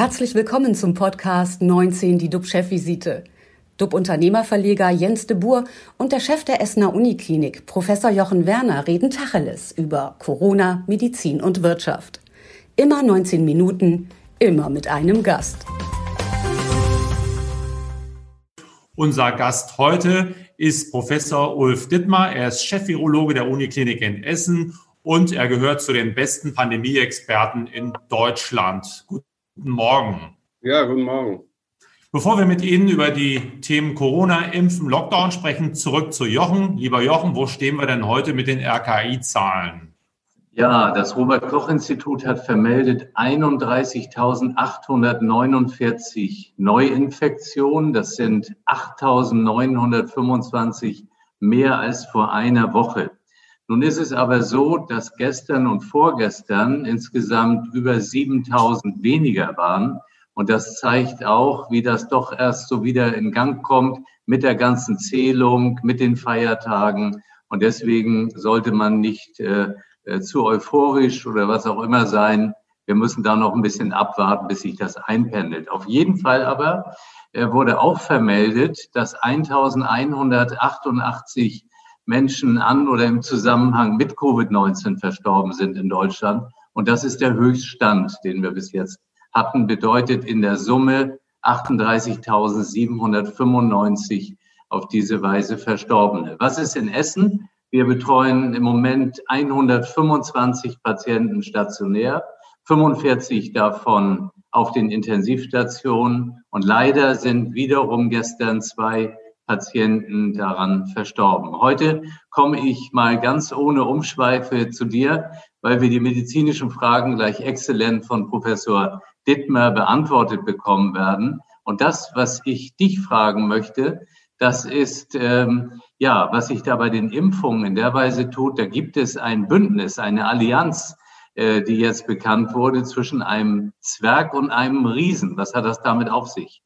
Herzlich willkommen zum Podcast 19, die DUB-Chefvisite. DUB-Unternehmerverleger Jens de Boer und der Chef der Essener Uniklinik, Professor Jochen Werner, reden Tacheles über Corona, Medizin und Wirtschaft. Immer 19 Minuten, immer mit einem Gast. Unser Gast heute ist Professor Ulf Dittmar. Er ist Chefvirologe der Uniklinik in Essen und er gehört zu den besten Pandemie-Experten in Deutschland. Guten Morgen. Ja, guten Morgen. Bevor wir mit Ihnen über die Themen Corona, Impfen, Lockdown sprechen, zurück zu Jochen. Lieber Jochen, wo stehen wir denn heute mit den RKI-Zahlen? Ja, das Robert-Koch-Institut hat vermeldet 31.849 Neuinfektionen. Das sind 8.925 mehr als vor einer Woche. Nun ist es aber so, dass gestern und vorgestern insgesamt über 7000 weniger waren. Und das zeigt auch, wie das doch erst so wieder in Gang kommt mit der ganzen Zählung, mit den Feiertagen. Und deswegen sollte man nicht äh, äh zu euphorisch oder was auch immer sein. Wir müssen da noch ein bisschen abwarten, bis sich das einpendelt. Auf jeden Fall aber äh, wurde auch vermeldet, dass 1188 Menschen an oder im Zusammenhang mit Covid-19 verstorben sind in Deutschland. Und das ist der Höchststand, den wir bis jetzt hatten, bedeutet in der Summe 38.795 auf diese Weise Verstorbene. Was ist in Essen? Wir betreuen im Moment 125 Patienten stationär, 45 davon auf den Intensivstationen. Und leider sind wiederum gestern zwei Patienten daran verstorben. Heute komme ich mal ganz ohne Umschweife zu dir, weil wir die medizinischen Fragen gleich exzellent von Professor Dittmer beantwortet bekommen werden. Und das, was ich dich fragen möchte, das ist, ähm, ja, was sich da bei den Impfungen in der Weise tut. Da gibt es ein Bündnis, eine Allianz, äh, die jetzt bekannt wurde zwischen einem Zwerg und einem Riesen. Was hat das damit auf sich?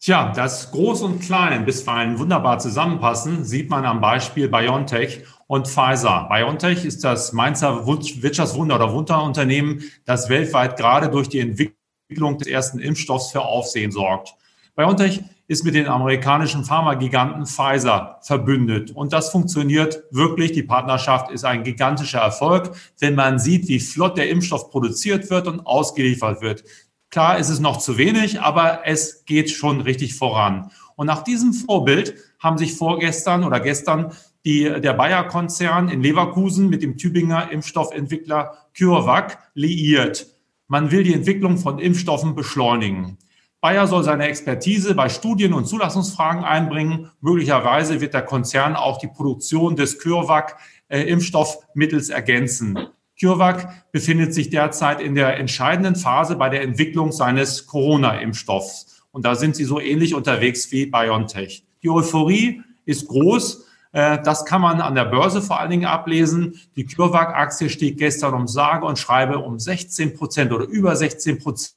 Tja, dass Groß und Klein bisweilen wunderbar zusammenpassen, sieht man am Beispiel BioNTech und Pfizer. BioNTech ist das Mainzer Wirtschaftswunder oder Wunderunternehmen, das weltweit gerade durch die Entwicklung des ersten Impfstoffs für Aufsehen sorgt. BioNTech ist mit den amerikanischen Pharmagiganten Pfizer verbündet. Und das funktioniert wirklich. Die Partnerschaft ist ein gigantischer Erfolg, wenn man sieht, wie flott der Impfstoff produziert wird und ausgeliefert wird. Klar ist es noch zu wenig, aber es geht schon richtig voran. Und nach diesem Vorbild haben sich vorgestern oder gestern die, der Bayer-Konzern in Leverkusen mit dem Tübinger Impfstoffentwickler CureVac liiert. Man will die Entwicklung von Impfstoffen beschleunigen. Bayer soll seine Expertise bei Studien und Zulassungsfragen einbringen. Möglicherweise wird der Konzern auch die Produktion des CureVac-Impfstoffmittels äh, ergänzen. CureVac befindet sich derzeit in der entscheidenden Phase bei der Entwicklung seines Corona-Impfstoffs. Und da sind sie so ähnlich unterwegs wie BioNTech. Die Euphorie ist groß. Äh, das kann man an der Börse vor allen Dingen ablesen. Die CureVac-Aktie stieg gestern um sage und schreibe um 16 Prozent oder über 16 Prozent.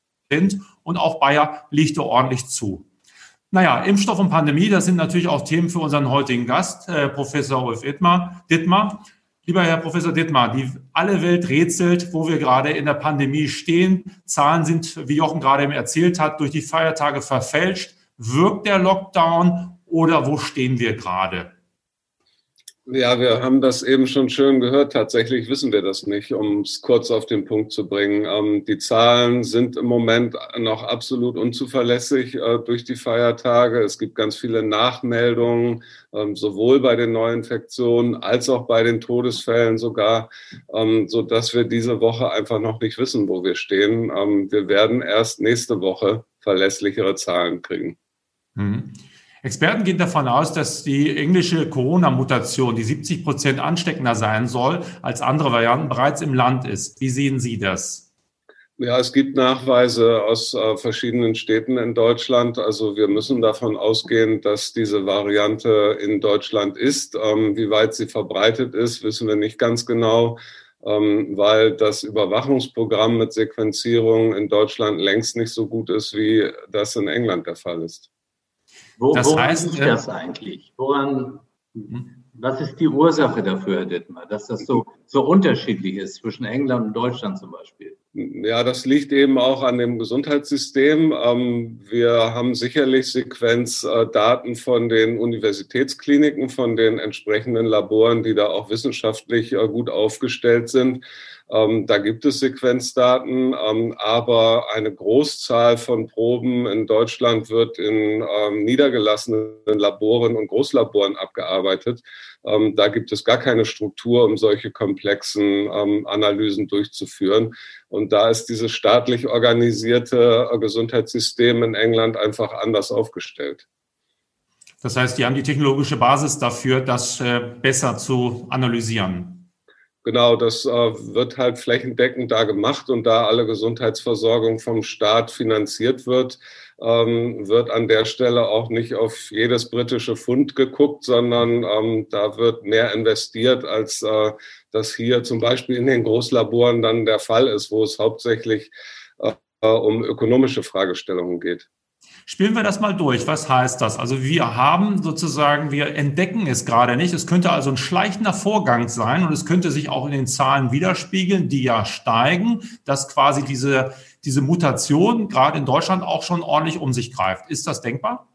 Und auch Bayer legte ordentlich zu. Naja, Impfstoff und Pandemie, das sind natürlich auch Themen für unseren heutigen Gast, äh, Professor Ulf Dittmar. Lieber Herr Professor Dittmar, die alle Welt rätselt, wo wir gerade in der Pandemie stehen. Zahlen sind, wie Jochen gerade eben erzählt hat, durch die Feiertage verfälscht. Wirkt der Lockdown oder wo stehen wir gerade? Ja, wir haben das eben schon schön gehört. Tatsächlich wissen wir das nicht, um es kurz auf den Punkt zu bringen. Ähm, die Zahlen sind im Moment noch absolut unzuverlässig äh, durch die Feiertage. Es gibt ganz viele Nachmeldungen, ähm, sowohl bei den Neuinfektionen als auch bei den Todesfällen sogar, ähm, so dass wir diese Woche einfach noch nicht wissen, wo wir stehen. Ähm, wir werden erst nächste Woche verlässlichere Zahlen kriegen. Mhm. Experten gehen davon aus, dass die englische Corona-Mutation, die 70 Prozent ansteckender sein soll als andere Varianten, bereits im Land ist. Wie sehen Sie das? Ja, es gibt Nachweise aus äh, verschiedenen Städten in Deutschland. Also wir müssen davon ausgehen, dass diese Variante in Deutschland ist. Ähm, wie weit sie verbreitet ist, wissen wir nicht ganz genau, ähm, weil das Überwachungsprogramm mit Sequenzierung in Deutschland längst nicht so gut ist, wie das in England der Fall ist. Wo, das woran heißt, liegt äh, das eigentlich? Woran, mhm. was ist die Ursache dafür, Herr Dittmar, dass das so, so unterschiedlich ist zwischen England und Deutschland zum Beispiel? Ja, das liegt eben auch an dem Gesundheitssystem. Ähm, wir haben sicherlich Sequenzdaten von den Universitätskliniken, von den entsprechenden Laboren, die da auch wissenschaftlich äh, gut aufgestellt sind. Ähm, da gibt es Sequenzdaten, ähm, aber eine Großzahl von Proben in Deutschland wird in niedergelassenen Laboren und Großlaboren abgearbeitet. Ähm, da gibt es gar keine Struktur, um solche komplexen ähm, Analysen durchzuführen. Und da ist dieses staatlich organisierte äh, Gesundheitssystem in England einfach anders aufgestellt. Das heißt, die haben die technologische Basis dafür, das äh, besser zu analysieren. Genau, das äh, wird halt flächendeckend da gemacht und da alle Gesundheitsversorgung vom Staat finanziert wird, ähm, wird an der Stelle auch nicht auf jedes britische Pfund geguckt, sondern ähm, da wird mehr investiert, als äh, das hier zum Beispiel in den Großlaboren dann der Fall ist, wo es hauptsächlich äh, um ökonomische Fragestellungen geht. Spielen wir das mal durch. Was heißt das? Also wir haben sozusagen, wir entdecken es gerade nicht. Es könnte also ein schleichender Vorgang sein und es könnte sich auch in den Zahlen widerspiegeln, die ja steigen, dass quasi diese, diese Mutation gerade in Deutschland auch schon ordentlich um sich greift. Ist das denkbar?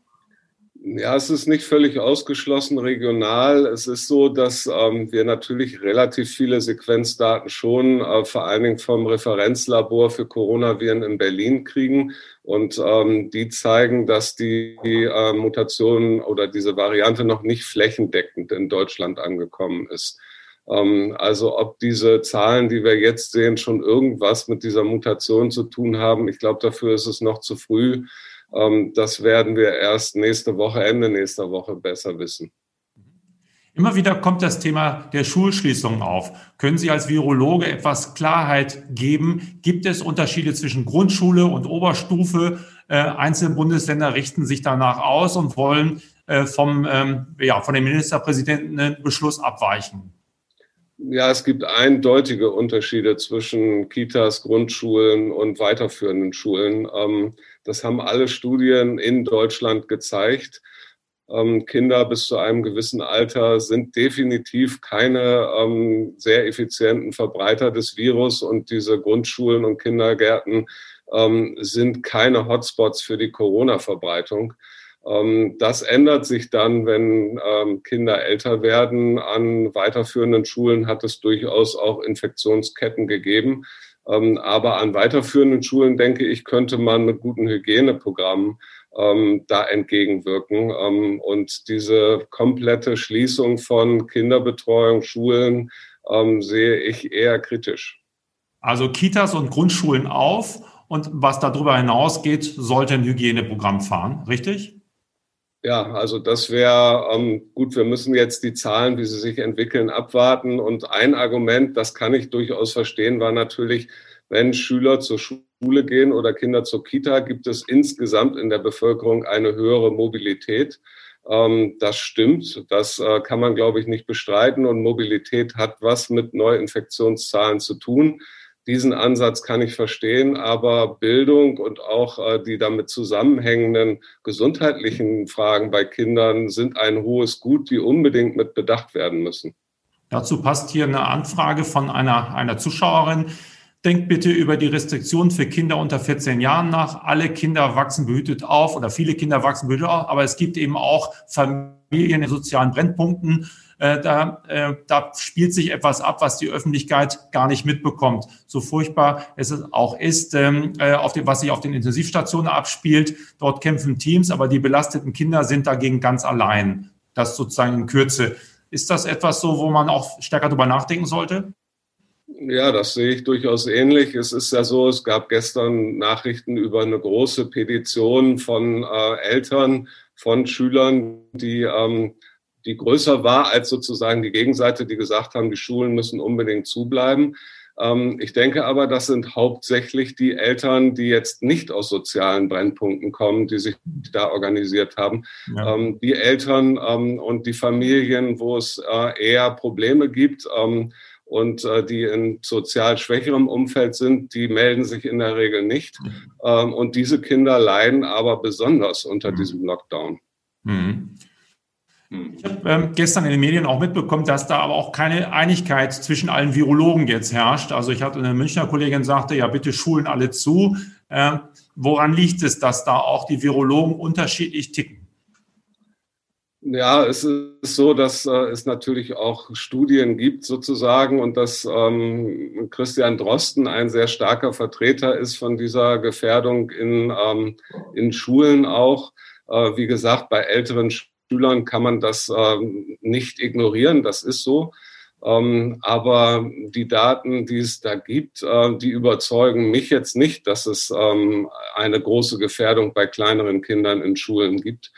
Ja, es ist nicht völlig ausgeschlossen regional. Es ist so, dass ähm, wir natürlich relativ viele Sequenzdaten schon äh, vor allen Dingen vom Referenzlabor für Coronaviren in Berlin kriegen. Und ähm, die zeigen, dass die, die äh, Mutation oder diese Variante noch nicht flächendeckend in Deutschland angekommen ist. Ähm, also ob diese Zahlen, die wir jetzt sehen, schon irgendwas mit dieser Mutation zu tun haben, ich glaube, dafür ist es noch zu früh. Ähm, das werden wir erst nächste Woche, Ende nächster Woche besser wissen. Immer wieder kommt das Thema der Schulschließungen auf. Können Sie als Virologe etwas Klarheit geben? Gibt es Unterschiede zwischen Grundschule und Oberstufe? Äh, einzelne Bundesländer richten sich danach aus und wollen äh, vom, ähm, ja, von dem Ministerpräsidenten einen Beschluss abweichen. Ja, es gibt eindeutige Unterschiede zwischen Kitas, Grundschulen und weiterführenden Schulen. Ähm, das haben alle Studien in Deutschland gezeigt. Ähm, Kinder bis zu einem gewissen Alter sind definitiv keine ähm, sehr effizienten Verbreiter des Virus und diese Grundschulen und Kindergärten ähm, sind keine Hotspots für die Corona-Verbreitung. Ähm, das ändert sich dann, wenn ähm, Kinder älter werden. An weiterführenden Schulen hat es durchaus auch Infektionsketten gegeben. Ähm, aber an weiterführenden Schulen, denke ich, könnte man mit guten Hygieneprogrammen ähm, da entgegenwirken. Ähm, und diese komplette Schließung von Kinderbetreuung, Schulen sehe ich eher kritisch. Also Kitas und Grundschulen auf und was darüber hinausgeht, sollte ein Hygieneprogramm fahren, richtig? Ja, also das wäre ähm, gut. Wir müssen jetzt die Zahlen, wie sie sich entwickeln, abwarten. Und ein Argument, das kann ich durchaus verstehen, war natürlich, wenn Schüler zur Schule gehen oder Kinder zur Kita, gibt es insgesamt in der Bevölkerung eine höhere Mobilität. Ähm, das stimmt. Das äh, kann man, glaube ich, nicht bestreiten. Und Mobilität hat was mit Neuinfektionszahlen zu tun. Diesen Ansatz kann ich verstehen, aber Bildung und auch äh, die damit zusammenhängenden gesundheitlichen Fragen bei Kindern sind ein hohes Gut, die unbedingt mit bedacht werden müssen. Dazu passt hier eine Anfrage von einer, einer Zuschauerin. Denkt bitte über die Restriktionen für Kinder unter 14 Jahren nach. Alle Kinder wachsen behütet auf oder viele Kinder wachsen behütet auf, aber es gibt eben auch Familien in sozialen Brennpunkten. Äh, da, äh, da spielt sich etwas ab, was die Öffentlichkeit gar nicht mitbekommt. So furchtbar es auch ist, ähm, äh, auf dem, was sich auf den Intensivstationen abspielt. Dort kämpfen Teams, aber die belasteten Kinder sind dagegen ganz allein. Das sozusagen in Kürze. Ist das etwas so, wo man auch stärker darüber nachdenken sollte? Ja, das sehe ich durchaus ähnlich. Es ist ja so, es gab gestern Nachrichten über eine große Petition von äh, Eltern, von Schülern, die, ähm, die größer war als sozusagen die Gegenseite, die gesagt haben, die Schulen müssen unbedingt zubleiben. Ähm, ich denke aber, das sind hauptsächlich die Eltern, die jetzt nicht aus sozialen Brennpunkten kommen, die sich da organisiert haben. Ja. Ähm, die Eltern ähm, und die Familien, wo es äh, eher Probleme gibt, ähm, und äh, die in sozial schwächerem Umfeld sind, die melden sich in der Regel nicht. Ähm, und diese Kinder leiden aber besonders unter mhm. diesem Lockdown. Mhm. Hm. Ich habe ähm, gestern in den Medien auch mitbekommen, dass da aber auch keine Einigkeit zwischen allen Virologen jetzt herrscht. Also ich hatte eine Münchner Kollegin sagte, ja bitte Schulen alle zu. Äh, woran liegt es, dass da auch die Virologen unterschiedlich ticken? Ja, es ist so, dass äh, es natürlich auch Studien gibt sozusagen und dass ähm, Christian Drosten ein sehr starker Vertreter ist von dieser Gefährdung in, ähm, in Schulen auch. Äh, wie gesagt, bei älteren Schülern kann man das äh, nicht ignorieren, das ist so. Ähm, aber die Daten, die es da gibt, äh, die überzeugen mich jetzt nicht, dass es ähm, eine große Gefährdung bei kleineren Kindern in Schulen gibt.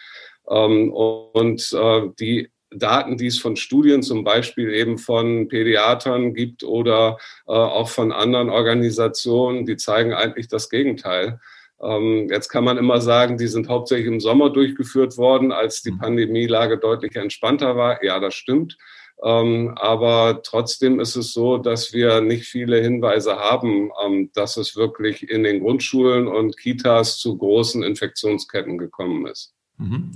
Ähm, und äh, die Daten, die es von Studien zum Beispiel eben von Pädiatern gibt oder äh, auch von anderen Organisationen, die zeigen eigentlich das Gegenteil. Ähm, jetzt kann man immer sagen, die sind hauptsächlich im Sommer durchgeführt worden, als die mhm. Pandemielage deutlich entspannter war. Ja, das stimmt. Ähm, aber trotzdem ist es so, dass wir nicht viele Hinweise haben, ähm, dass es wirklich in den Grundschulen und Kitas zu großen Infektionsketten gekommen ist. Mhm.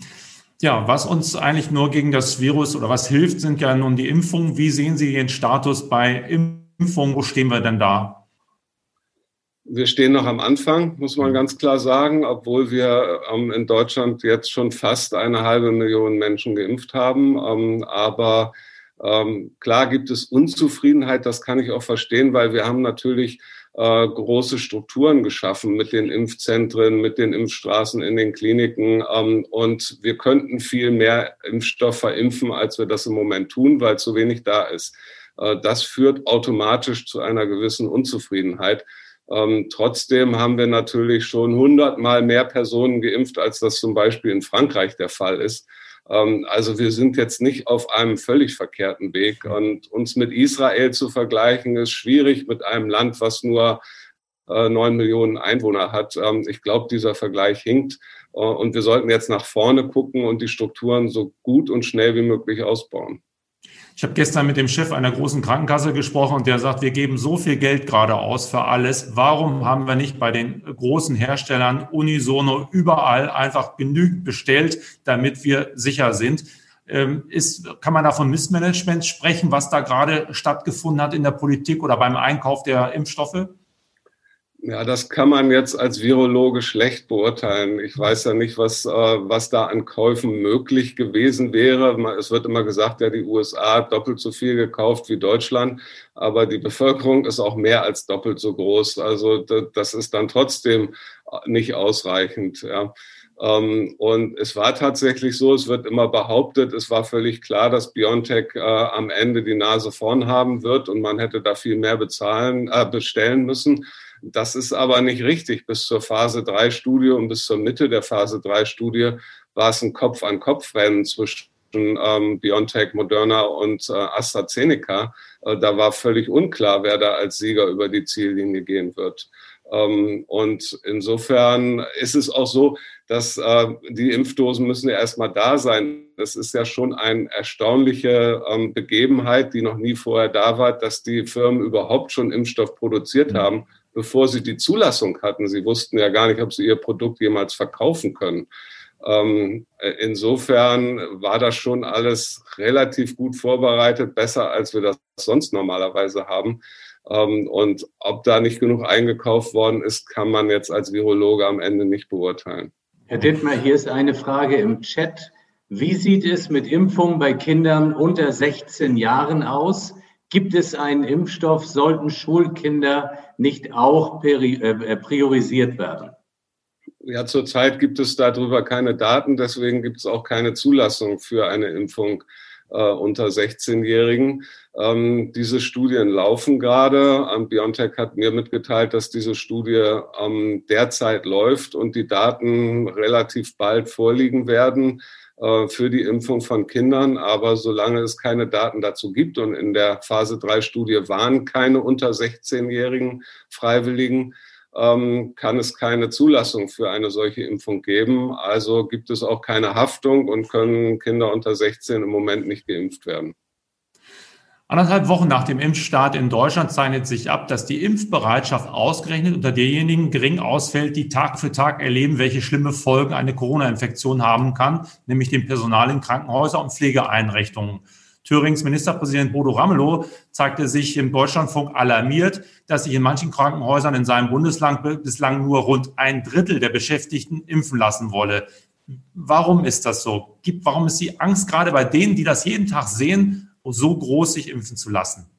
Ja, was uns eigentlich nur gegen das Virus oder was hilft, sind ja nun die Impfungen. Wie sehen Sie den Status bei Impfungen? Wo stehen wir denn da? Wir stehen noch am Anfang, muss man ganz klar sagen, obwohl wir ähm, in Deutschland jetzt schon fast eine halbe Million Menschen geimpft haben. Ähm, aber ähm, klar gibt es Unzufriedenheit, das kann ich auch verstehen, weil wir haben natürlich äh, große Strukturen geschaffen mit den Impfzentren, mit den Impfstraßen in den Kliniken. Ähm, und wir könnten viel mehr Impfstoff verimpfen, als wir das im Moment tun, weil zu wenig da ist. Äh, das führt automatisch zu einer gewissen Unzufriedenheit. Ähm, trotzdem haben wir natürlich schon hundertmal mehr Personen geimpft, als das zum Beispiel in Frankreich der Fall ist. Ähm, also wir sind jetzt nicht auf einem völlig verkehrten Weg. Und uns mit Israel zu vergleichen, ist schwierig mit einem Land, was nur äh, neun Millionen Einwohner hat. Ähm, ich glaube, dieser Vergleich hinkt. Äh, und wir sollten jetzt nach vorne gucken und die Strukturen so gut und schnell wie möglich ausbauen. Ich habe gestern mit dem Chef einer großen Krankenkasse gesprochen und der sagt, wir geben so viel Geld gerade aus für alles. Warum haben wir nicht bei den großen Herstellern unisono überall einfach genügend bestellt, damit wir sicher sind? Ähm, ist, kann man da von Missmanagement sprechen, was da gerade stattgefunden hat in der Politik oder beim Einkauf der Impfstoffe? Ja, das kann man jetzt als Virologe schlecht beurteilen. Ich weiß ja nicht, was, äh, was da an Käufen möglich gewesen wäre. Es wird immer gesagt, ja, die USA hat doppelt so viel gekauft wie Deutschland, aber die Bevölkerung ist auch mehr als doppelt so groß. Also das ist dann trotzdem nicht ausreichend. Ja. Ähm, und es war tatsächlich so, es wird immer behauptet, es war völlig klar, dass Biontech äh, am Ende die Nase vorn haben wird und man hätte da viel mehr bezahlen, äh, bestellen müssen. Das ist aber nicht richtig. Bis zur Phase 3 Studie und bis zur Mitte der Phase 3 Studie war es ein Kopf-an-Kopf-Rennen zwischen ähm, BioNTech, Moderna und äh, AstraZeneca. Äh, da war völlig unklar, wer da als Sieger über die Ziellinie gehen wird. Ähm, und insofern ist es auch so, dass äh, die Impfdosen müssen ja erstmal da sein. Das ist ja schon eine erstaunliche ähm, Begebenheit, die noch nie vorher da war, dass die Firmen überhaupt schon Impfstoff produziert mhm. haben bevor sie die Zulassung hatten. Sie wussten ja gar nicht, ob sie ihr Produkt jemals verkaufen können. Ähm, insofern war das schon alles relativ gut vorbereitet, besser als wir das sonst normalerweise haben. Ähm, und ob da nicht genug eingekauft worden ist, kann man jetzt als Virologe am Ende nicht beurteilen. Herr Dittmer, hier ist eine Frage im Chat. Wie sieht es mit Impfungen bei Kindern unter 16 Jahren aus? Gibt es einen Impfstoff? Sollten Schulkinder nicht auch äh, priorisiert werden? Ja, zurzeit gibt es darüber keine Daten, deswegen gibt es auch keine Zulassung für eine Impfung äh, unter 16-Jährigen. Ähm, diese Studien laufen gerade. Ähm, BioNTech hat mir mitgeteilt, dass diese Studie ähm, derzeit läuft und die Daten relativ bald vorliegen werden. Äh, für die Impfung von Kindern. Aber solange es keine Daten dazu gibt und in der Phase 3 Studie waren keine unter 16-jährigen Freiwilligen, ähm, kann es keine Zulassung für eine solche Impfung geben. Also gibt es auch keine Haftung und können Kinder unter 16 im Moment nicht geimpft werden. Anderthalb Wochen nach dem Impfstart in Deutschland zeichnet sich ab, dass die Impfbereitschaft ausgerechnet unter derjenigen gering ausfällt, die Tag für Tag erleben, welche schlimme Folgen eine Corona-Infektion haben kann, nämlich dem Personal in Krankenhäusern und Pflegeeinrichtungen. Thürings Ministerpräsident Bodo Ramelow zeigte sich im Deutschlandfunk alarmiert, dass sich in manchen Krankenhäusern in seinem Bundesland bislang nur rund ein Drittel der Beschäftigten impfen lassen wolle. Warum ist das so? Warum ist die Angst gerade bei denen, die das jeden Tag sehen, so groß, sich impfen zu lassen?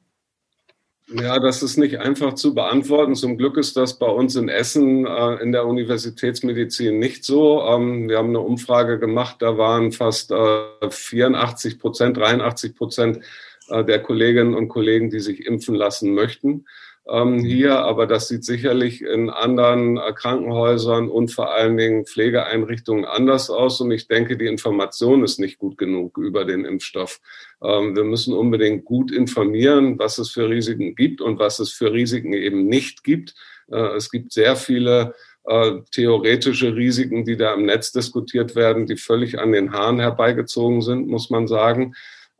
Ja, das ist nicht einfach zu beantworten. Zum Glück ist das bei uns in Essen äh, in der Universitätsmedizin nicht so. Ähm, wir haben eine Umfrage gemacht, da waren fast äh, 84 Prozent, 83 Prozent äh, der Kolleginnen und Kollegen, die sich impfen lassen möchten ähm, hier, aber das sieht sicherlich in anderen äh, Krankenhäusern und vor allen Dingen Pflegeeinrichtungen anders aus. Und ich denke, die Information ist nicht gut genug über den Impfstoff. Ähm, wir müssen unbedingt gut informieren, was es für Risiken gibt und was es für Risiken eben nicht gibt. Äh, es gibt sehr viele äh, theoretische Risiken, die da im Netz diskutiert werden, die völlig an den Haaren herbeigezogen sind, muss man sagen.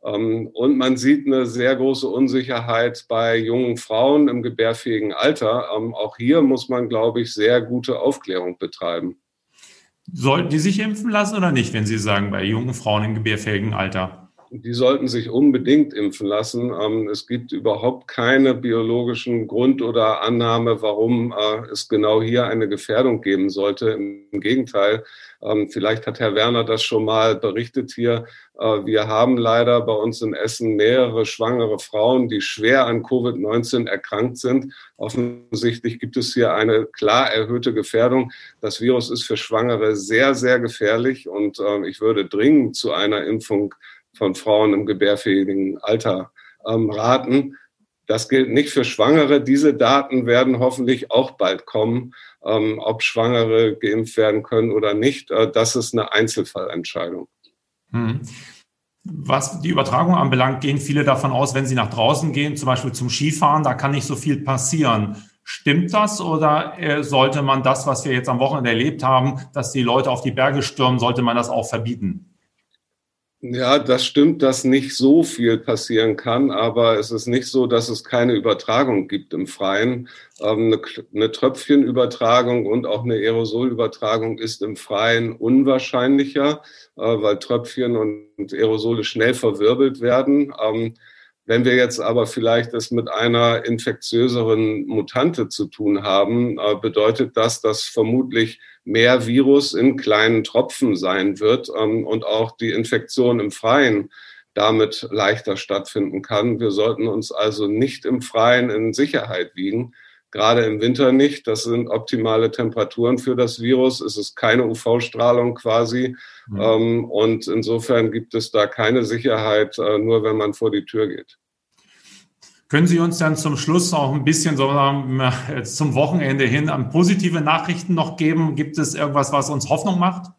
Ähm, und man sieht eine sehr große Unsicherheit bei jungen Frauen im gebärfähigen Alter. Ähm, auch hier muss man, glaube ich, sehr gute Aufklärung betreiben. Sollten die sich impfen lassen oder nicht, wenn Sie sagen, bei jungen Frauen im gebärfähigen Alter? Die sollten sich unbedingt impfen lassen. Ähm, es gibt überhaupt keine biologischen Grund oder Annahme, warum äh, es genau hier eine Gefährdung geben sollte. Im Gegenteil, ähm, vielleicht hat Herr Werner das schon mal berichtet hier. Äh, wir haben leider bei uns in Essen mehrere schwangere Frauen, die schwer an Covid-19 erkrankt sind. Offensichtlich gibt es hier eine klar erhöhte Gefährdung. Das Virus ist für Schwangere sehr, sehr gefährlich und äh, ich würde dringend zu einer Impfung von Frauen im gebärfähigen Alter ähm, raten. Das gilt nicht für Schwangere. Diese Daten werden hoffentlich auch bald kommen. Ähm, ob Schwangere geimpft werden können oder nicht, äh, das ist eine Einzelfallentscheidung. Hm. Was die Übertragung anbelangt, gehen viele davon aus, wenn sie nach draußen gehen, zum Beispiel zum Skifahren, da kann nicht so viel passieren. Stimmt das oder äh, sollte man das, was wir jetzt am Wochenende erlebt haben, dass die Leute auf die Berge stürmen, sollte man das auch verbieten? Ja, das stimmt, dass nicht so viel passieren kann, aber es ist nicht so, dass es keine Übertragung gibt im Freien. Ähm, eine, Tröpfchenübertragung und auch eine Aerosolübertragung ist im Freien unwahrscheinlicher, äh, weil Tröpfchen und Aerosole schnell verwirbelt werden. Ähm, wenn wir jetzt aber vielleicht es mit einer infektiöseren Mutante zu tun haben, äh, bedeutet das, dass vermutlich mehr Virus in kleinen Tropfen sein wird ähm, und auch die Infektion im Freien damit leichter stattfinden kann. Wir sollten uns also nicht im Freien in Sicherheit wiegen, gerade im Winter nicht. Das sind optimale Temperaturen für das Virus. Es ist keine UV-Strahlung quasi. Mhm. Ähm, und insofern gibt es da keine Sicherheit, äh, nur wenn man vor die Tür geht. Können Sie uns dann zum Schluss auch ein bisschen so zum Wochenende hin an positive Nachrichten noch geben? Gibt es irgendwas, was uns Hoffnung macht?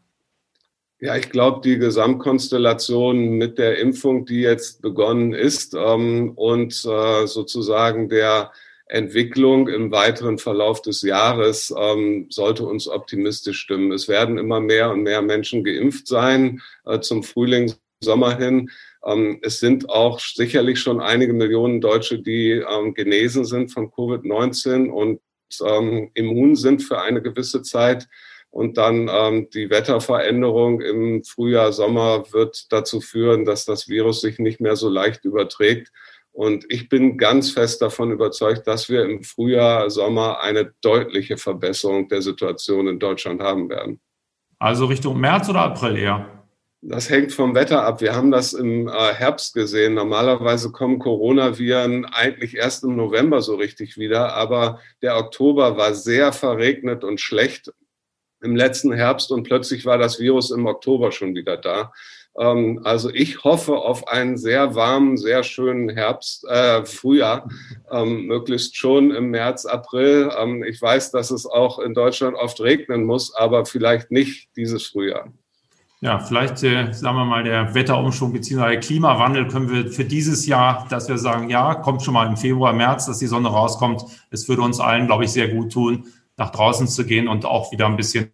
Ja, ich glaube, die Gesamtkonstellation mit der Impfung, die jetzt begonnen ist ähm, und äh, sozusagen der Entwicklung im weiteren Verlauf des Jahres ähm, sollte uns optimistisch stimmen. Es werden immer mehr und mehr Menschen geimpft sein äh, zum Frühling, Sommer hin. Ähm, es sind auch sicherlich schon einige Millionen Deutsche, die ähm, genesen sind von Covid-19 und ähm, immun sind für eine gewisse Zeit. Und dann ähm, die Wetterveränderung im Frühjahr, Sommer wird dazu führen, dass das Virus sich nicht mehr so leicht überträgt. Und ich bin ganz fest davon überzeugt, dass wir im Frühjahr, Sommer eine deutliche Verbesserung der Situation in Deutschland haben werden. Also Richtung März oder April eher? Das hängt vom Wetter ab. Wir haben das im äh, Herbst gesehen. Normalerweise kommen Coronaviren eigentlich erst im November so richtig wieder, aber der Oktober war sehr verregnet und schlecht im letzten Herbst und plötzlich war das Virus im Oktober schon wieder da. Ähm, also ich hoffe auf einen sehr warmen, sehr schönen Herbst, äh, Frühjahr, ähm, möglichst schon im März, April. Ähm, ich weiß, dass es auch in Deutschland oft regnen muss, aber vielleicht nicht dieses Frühjahr. Ja, vielleicht, äh, sagen wir mal, der Wetterumschwung bzw. Klimawandel können wir für dieses Jahr, dass wir sagen, ja, kommt schon mal im Februar, März, dass die Sonne rauskommt. Es würde uns allen, glaube ich, sehr gut tun, nach draußen zu gehen und auch wieder ein bisschen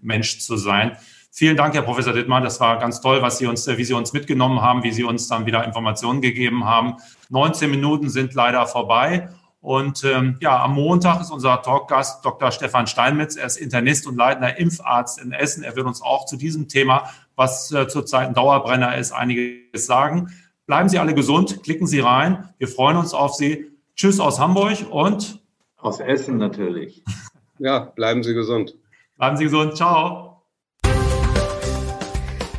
Mensch zu sein. Vielen Dank, Herr Professor Dittmann. Das war ganz toll, was Sie uns, wie Sie uns mitgenommen haben, wie Sie uns dann wieder Informationen gegeben haben. 19 Minuten sind leider vorbei. Und ähm, ja, am Montag ist unser Talkgast Dr. Stefan Steinmetz. Er ist Internist und leitender Impfarzt in Essen. Er wird uns auch zu diesem Thema, was äh, zurzeit ein Dauerbrenner ist, einiges sagen. Bleiben Sie alle gesund, klicken Sie rein. Wir freuen uns auf Sie. Tschüss aus Hamburg und aus Essen natürlich. Ja, bleiben Sie gesund. Bleiben Sie gesund. Ciao.